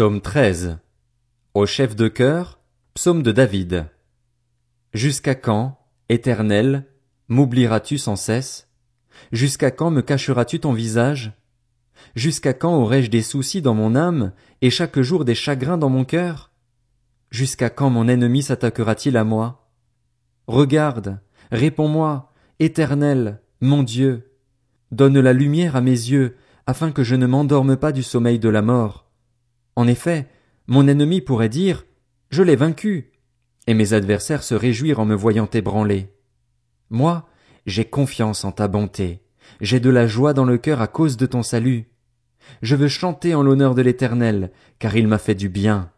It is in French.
Psaume 13. Au chef de chœur, psaume de David. Jusqu'à quand, éternel, m'oublieras-tu sans cesse? Jusqu'à quand me cacheras-tu ton visage? Jusqu'à quand aurai-je des soucis dans mon âme, et chaque jour des chagrins dans mon cœur? Jusqu'à quand mon ennemi s'attaquera-t-il à moi? Regarde, réponds-moi, éternel, mon Dieu. Donne la lumière à mes yeux, afin que je ne m'endorme pas du sommeil de la mort. En effet, mon ennemi pourrait dire, Je l'ai vaincu, et mes adversaires se réjouir en me voyant ébranlé. Moi, j'ai confiance en ta bonté, j'ai de la joie dans le cœur à cause de ton salut. Je veux chanter en l'honneur de l'Éternel, car il m'a fait du bien.